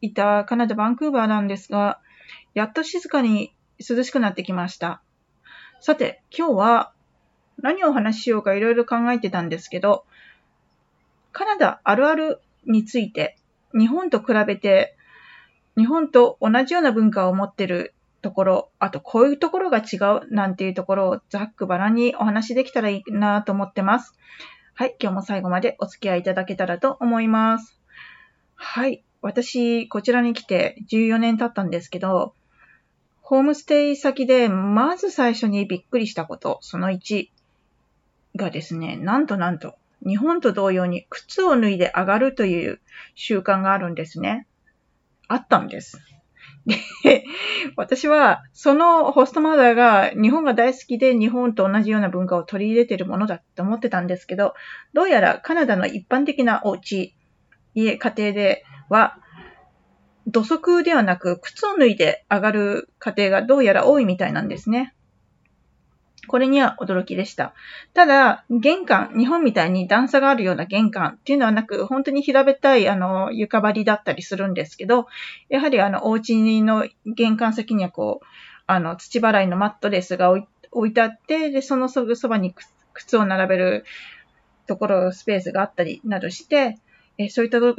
いたカナダ・バンクーバーなんですが、やっと静かに涼しくなってきました。さて、今日は何をお話ししようかいろいろ考えてたんですけど、カナダあるあるについて、日本と比べて、日本と同じような文化を持ってるところ、あとこういうところが違うなんていうところをざっくばらにお話しできたらいいなと思ってます。はい、今日も最後までお付き合いいただけたらと思います。はい、私、こちらに来て14年経ったんですけど、ホームステイ先でまず最初にびっくりしたこと、その1がですね、なんとなんと、日本と同様に靴を脱いで上がるという習慣があるんですね。あったんです。で、私は、そのホストマザーが日本が大好きで日本と同じような文化を取り入れているものだって思ってたんですけど、どうやらカナダの一般的なお家、家、家庭では、土足ではなく靴を脱いで上がる家庭がどうやら多いみたいなんですね。これには驚きでした。ただ、玄関、日本みたいに段差があるような玄関っていうのはなく、本当に平べったい、あの、床張りだったりするんですけど、やはりあの、お家の玄関先にはこう、あの、土払いのマットレスが置いてあって、で、そのすぐそばに靴を並べるところ、スペースがあったりなどして、えそういったと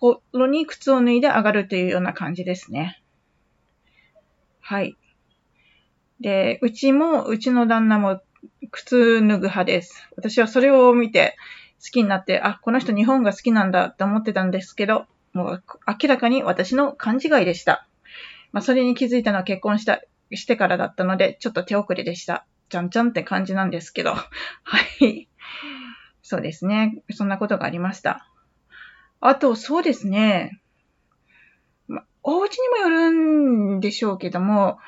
ころに靴を脱いで上がるというような感じですね。はい。で、うちも、うちの旦那も靴脱ぐ派です。私はそれを見て好きになって、あ、この人日本が好きなんだって思ってたんですけど、もう明らかに私の勘違いでした。まあ、それに気づいたのは結婚した、してからだったので、ちょっと手遅れでした。ちゃんちゃんって感じなんですけど。はい。そうですね。そんなことがありました。あと、そうですね。ま、お家にもよるんでしょうけども、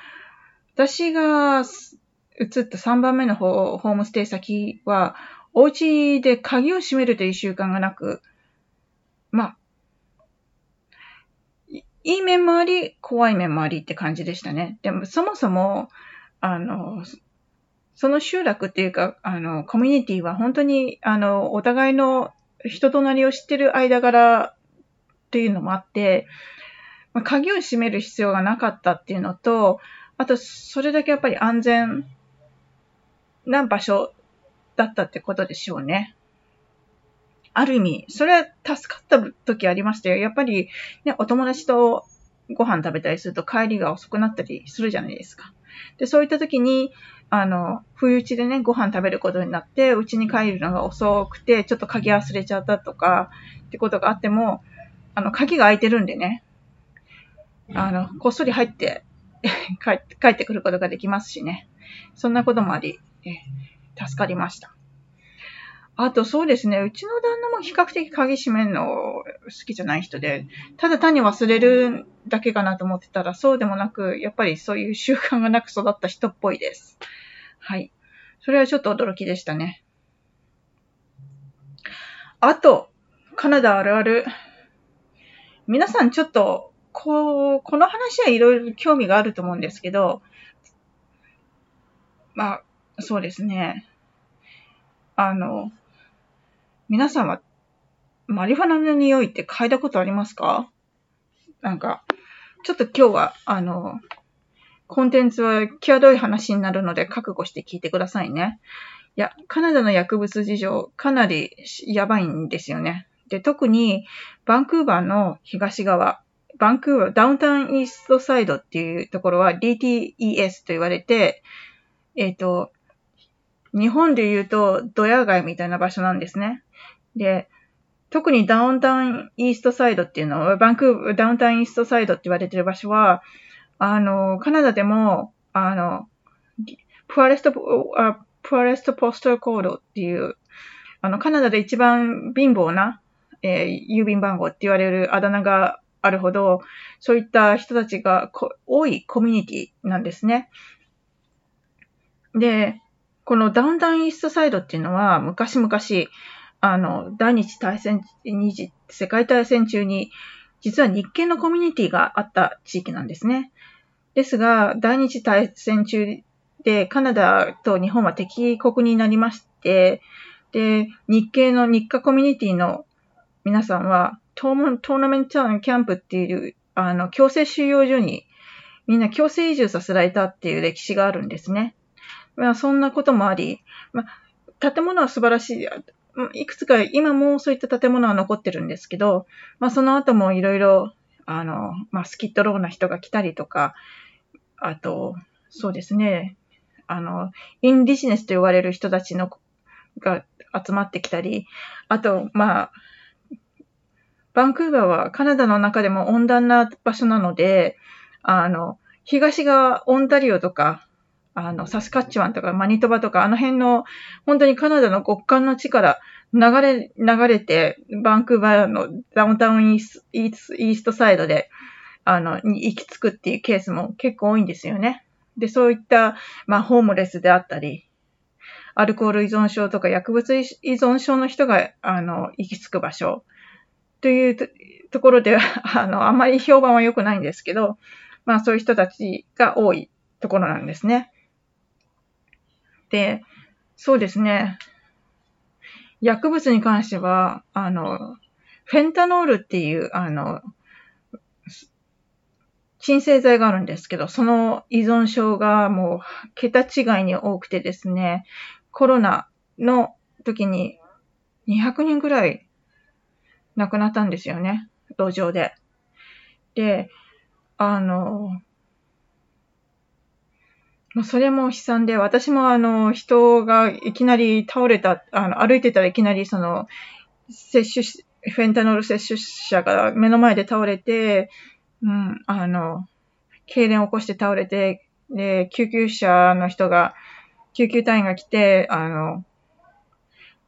私が移った3番目のホームステイ先は、お家で鍵を閉めるという習慣がなく、まあ、いい面もあり、怖い面もありって感じでしたね。でも、そもそも、あの、その集落っていうか、あの、コミュニティは本当に、あの、お互いの人となりを知ってる間柄っていうのもあって、まあ、鍵を閉める必要がなかったっていうのと、あと、それだけやっぱり安全な場所だったってことでしょうね。ある意味、それは助かった時ありましたよ。やっぱり、ね、お友達とご飯食べたりすると帰りが遅くなったりするじゃないですか。で、そういった時に、あの、不意打ちでね、ご飯食べることになって、うちに帰るのが遅くて、ちょっと鍵忘れちゃったとか、ってことがあっても、あの、鍵が開いてるんでね、あの、こっそり入って 帰って帰ってくることができますしね。そんなこともあり、え助かりました。あとそうですね、うちの旦那も比較的鍵閉めるの好きじゃない人で、ただ単に忘れるだけかなと思ってたら、そうでもなく、やっぱりそういう習慣がなく育った人っぽいです。はい。それはちょっと驚きでしたね。あと、カナダあるある。皆さんちょっとこう、この話はいろいろ興味があると思うんですけど、まあ、そうですね。あの、皆さんはマリファナの匂いって嗅いだことありますか？なんか、ちょっと今日は、あの、コンテンツは際どい話になるので覚悟して聞いてくださいね。いや、カナダの薬物事情かなりやばいんですよね。で、特にバンクーバーの東側、バンクーバー、ダウンタウンイーストサイドっていうところは DTES と言われて、えっ、ー、と、日本で言うとドヤ街みたいな場所なんですね。で、特にダウンタウンイーストサイドっていうのは、バンクーバー、ダウンタウンイーストサイドって言われてる場所は、あの、カナダでも、あの、プアレスト、プアレストポストコードっていう、あの、カナダで一番貧乏な、えー、郵便番号って言われるあだ名があるほど、そういった人たちが多いコミュニティなんですね。で、このダウンタウンイーストサイドっていうのは、昔々、あの、第二次大戦、二次世界大戦中に、実は日系のコミュニティがあった地域なんですね。ですが、第二次大戦中で、カナダと日本は敵国になりまして、で、日系の日課コミュニティの皆さんは、トーナメントキャンプっていう、あの、強制収容所にみんな強制移住させられたっていう歴史があるんですね。まあ、そんなこともあり、まあ、建物は素晴らしい。いくつか今もそういった建物は残ってるんですけど、まあ、その後もいろいろ、あの、まあ、スキットローな人が来たりとか、あと、そうですね、あの、インディジネスと呼ばれる人たちのが集まってきたり、あと、まあ、バンクーバーはカナダの中でも温暖な場所なので、あの、東側、オンタリオとか、あの、サスカッチワンとかマニトバとか、あの辺の、本当にカナダの極寒の地から流れ、流れて、バンクーバーのダウンタウンイースイーストサイドで、あの、に行き着くっていうケースも結構多いんですよね。で、そういった、まあ、ホームレスであったり、アルコール依存症とか薬物依存症の人が、あの、行き着く場所というところでは、あの、あまり評判は良くないんですけど、まあそういう人たちが多いところなんですね。で、そうですね。薬物に関しては、あの、フェンタノールっていう、あの、鎮静剤があるんですけど、その依存症がもう桁違いに多くてですね、コロナの時に200人ぐらい亡くなったんですよね。路上で。で、あの、もうそれも悲惨で、私もあの、人がいきなり倒れた、あの、歩いてたらいきなりその、摂取し、フェンタノール摂取者が目の前で倒れて、うん、あの、痙攣を起こして倒れて、で、救急車の人が、救急隊員が来て、あの、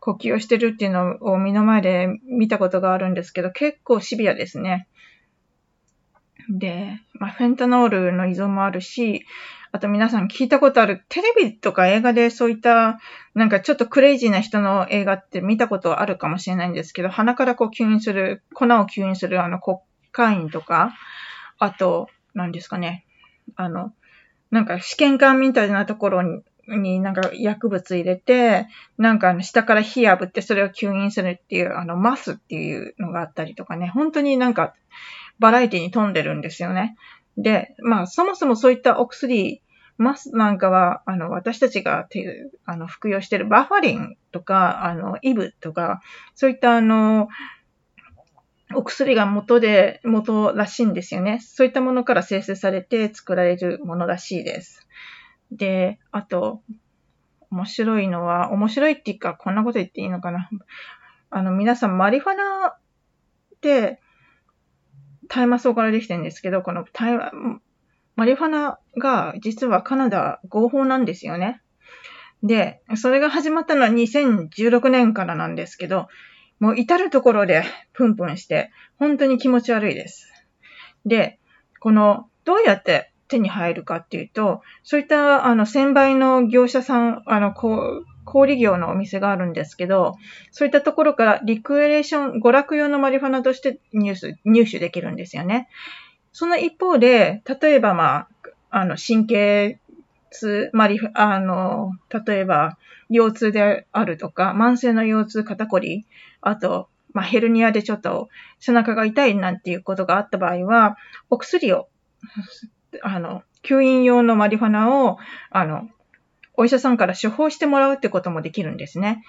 呼吸をしてるっていうのを目の前で見たことがあるんですけど、結構シビアですね。で、まあ、フェンタノールの依存もあるし、あと皆さん聞いたことある、テレビとか映画でそういった、なんかちょっとクレイジーな人の映画って見たことあるかもしれないんですけど、鼻からこう吸引する、粉を吸引するあのコカインとか、あと、何ですかね、あの、なんか試験管みたいなところにになんか薬物入れて、なんかあの下から火炙ってそれを吸引するっていう、あのマスっていうのがあったりとかね、本当になんかバラエティに富んでるんですよね。で、まあそもそもそういったお薬、マスなんかは、あの、私たちがてあの服用してるバファリンとか、あの、イブとか、そういったあの、お薬が元で、元らしいんですよね。そういったものから生成されて作られるものらしいです。で、あと、面白いのは、面白いっていうか、こんなこと言っていいのかな。あの、皆さん、マリファナって、大麻草からできてるんですけど、この大麻、マリファナが実はカナダ合法なんですよね。で、それが始まったのは2016年からなんですけど、もう至るところでプンプンして、本当に気持ち悪いです。で、この、どうやって手に入るかっていうと、そういったあの専売の業者さん、あの、こう、小売業のお店があるんですけど、そういったところからリクエレーション、娯楽用のマリファナとして入手入手できるんですよね。その一方で、例えばまあ、あの、神経痛、マリフ、あの、例えば、腰痛であるとか、慢性の腰痛、肩こり、あと、まあ、ヘルニアでちょっと背中が痛いなんていうことがあった場合は、お薬をあの、吸引用のマリファナを、あの、お医者さんから処方してもらうってこともできるんですね。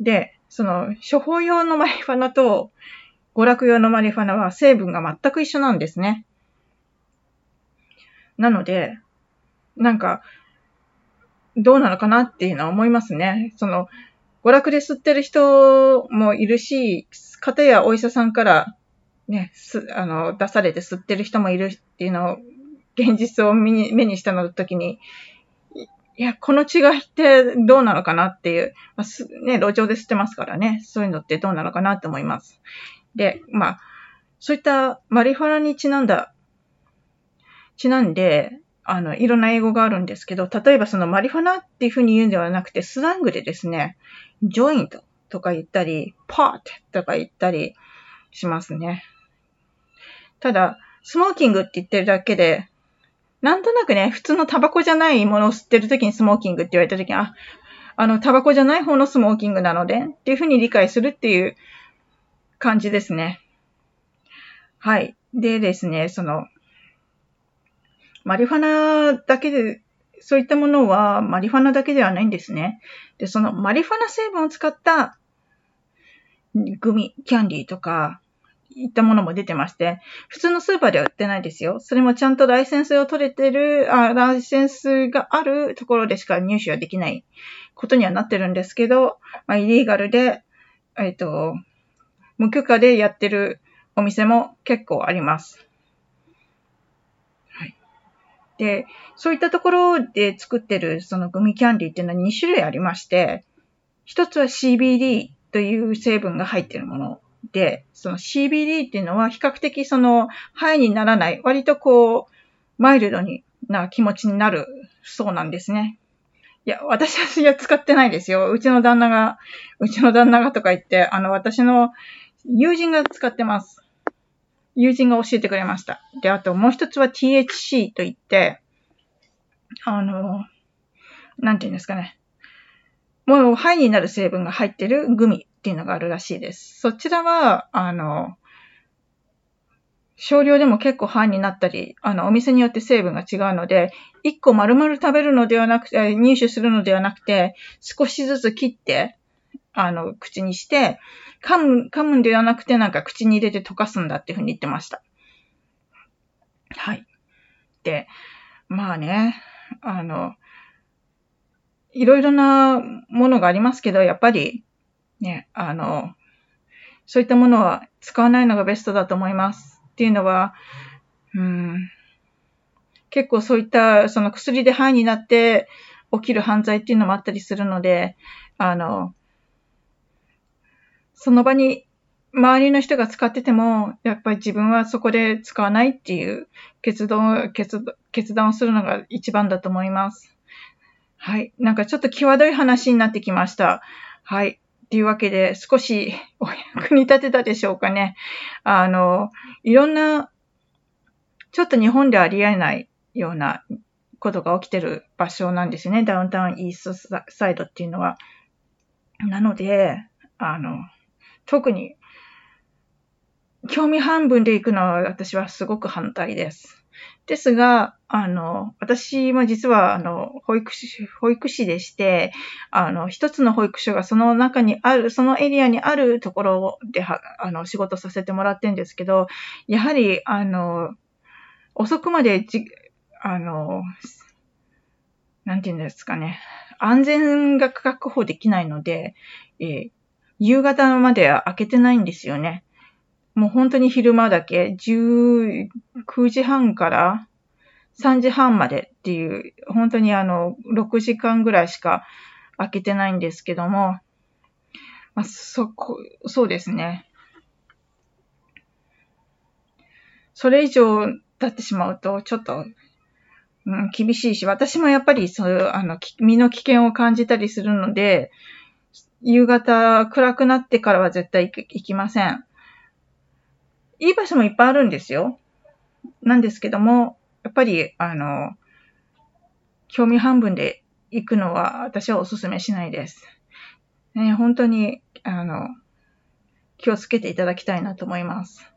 で、その、処方用のマリファナと娯楽用のマリファナは成分が全く一緒なんですね。なので、なんか、どうなのかなっていうのは思いますね。その、娯楽で吸ってる人もいるし、方やお医者さんからね、す、あの、出されて吸ってる人もいるっていうのを現実を目に目にしたの時に、いや、この違いってどうなのかなっていう、まあ、ね、路上で吸ってますからね、そういうのってどうなのかなと思います。で、まあ、そういったマリファナにちなんだ、ちなんで、あの、いろんな英語があるんですけど、例えばそのマリファナっていうふうに言うんではなくて、スラングでですね、ジョイントとか言ったり、パートとか言ったりしますね。ただ、スモーキングって言ってるだけで、なんとなくね、普通のタバコじゃないものを吸ってるときにスモーキングって言われたときに、あ、あの、タバコじゃない方のスモーキングなので、っていうふうに理解するっていう感じですね。はい。でですね、その、マリファナだけで、そういったものはマリファナだけではないんですね。で、そのマリファナ成分を使ったグミ、キャンディーとか、いったものも出てまして、普通のスーパーでは売ってないですよ。それもちゃんとライセンスを取れてる、あライセンスがあるところでしか入手はできないことにはなってるんですけど、まあ、イリーガルで、えっ、ー、と、無許可でやってるお店も結構あります。で、そういったところで作ってるそのグミキャンディーっていうのは2種類ありまして、一つは CBD という成分が入ってるもので、その CBD っていうのは比較的その肺にならない、割とこう、マイルドにな気持ちになるそうなんですね。いや、私は使ってないですよ。うちの旦那が、うちの旦那がとか言って、あの、私の友人が使ってます。友人が教えてくれました。で、あともう一つは THC と言って、あの、なんて言うんですかね。もう肺になる成分が入ってるグミっていうのがあるらしいです。そちらは、あの、少量でも結構肺になったり、あの、お店によって成分が違うので、一個丸々食べるのではなくて、入手するのではなくて、少しずつ切って、あの、口にして、噛む、噛むんではなくて、なんか口に入れて溶かすんだっていうふうに言ってました。はい。で、まあね、あの、いろいろなものがありますけど、やっぱり、ね、あの、そういったものは使わないのがベストだと思います。っていうのは、うん、結構そういったその薬で肺になって起きる犯罪っていうのもあったりするので、あの、その場に周りの人が使ってても、やっぱり自分はそこで使わないっていう決断決決断をするのが一番だと思います。はい。なんかちょっと際どい話になってきました。はい。というわけで、少し お役に立てたでしょうかね。あの、いろんな、ちょっと日本ではありえないようなことが起きてる場所なんですね。ダウンタウンイーストサイドっていうのは。なので、あの、特に、興味半分で行くのは私はすごく反対です。ですが、あの、私も実は、あの、保育士、保育士でして、あの、一つの保育所がその中にある、そのエリアにあるところでは、あの、仕事させてもらってるんですけど、やはり、あの、遅くまでじ、あの、なんていうんですかね、安全が確保できないので、えー、夕方まで開けてないんですよね。もう本当に昼間だけ、19時半から3時半までっていう、本当にあの、6時間ぐらいしか開けてないんですけども、まあ、そこ、そうですね。それ以上経ってしまうと、ちょっと、うん、厳しいし、私もやっぱりそういう、あの、身の危険を感じたりするので、夕方暗くなってからは絶対行きません。いい場所もいっぱいあるんですよ。なんですけども、やっぱり、あの、興味半分で行くのは私はお勧めしないです。ね、本当に、あの、気をつけていただきたいなと思います。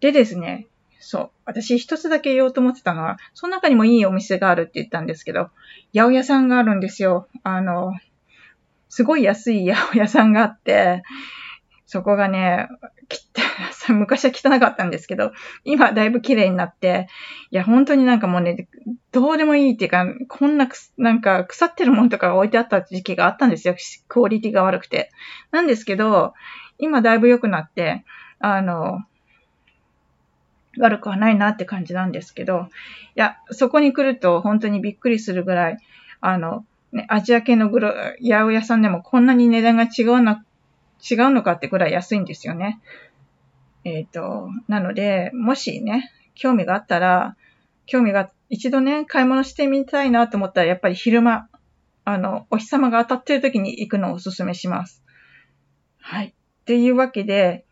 でですね、そう。私一つだけ言おうと思ってたのは、その中にもいいお店があるって言ったんですけど、八百屋さんがあるんですよ。あの、すごい安い八百屋さんがあって、そこがね、昔は汚かったんですけど、今だいぶ綺麗になって、いや、本当になんかもうね、どうでもいいっていうか、こんなく、なんか腐ってるものとか置いてあった時期があったんですよ。クオリティが悪くて。なんですけど、今だいぶ良くなって、あの、悪くはないなって感じなんですけど、いや、そこに来ると本当にびっくりするぐらい、あの、ね、アジア系のグロ、八百屋さんでもこんなに値段が違うの、違うのかってぐらい安いんですよね。えっ、と、なので、もしね、興味があったら、興味が一度ね、買い物してみたいなと思ったら、やっぱり昼間、あの、お日様が当たってる時に行くのをお勧めします。はい。というわけで、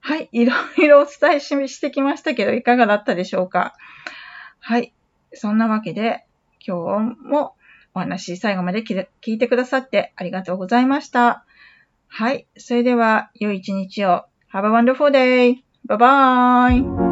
はい、いろいろお伝えしてきましたけど、いかがだったでしょうかはい。そんなわけで、今日もお話最後まで聞いてくださってありがとうございました。はい。それでは、良い一日を。Have a wonderful day! Bye bye!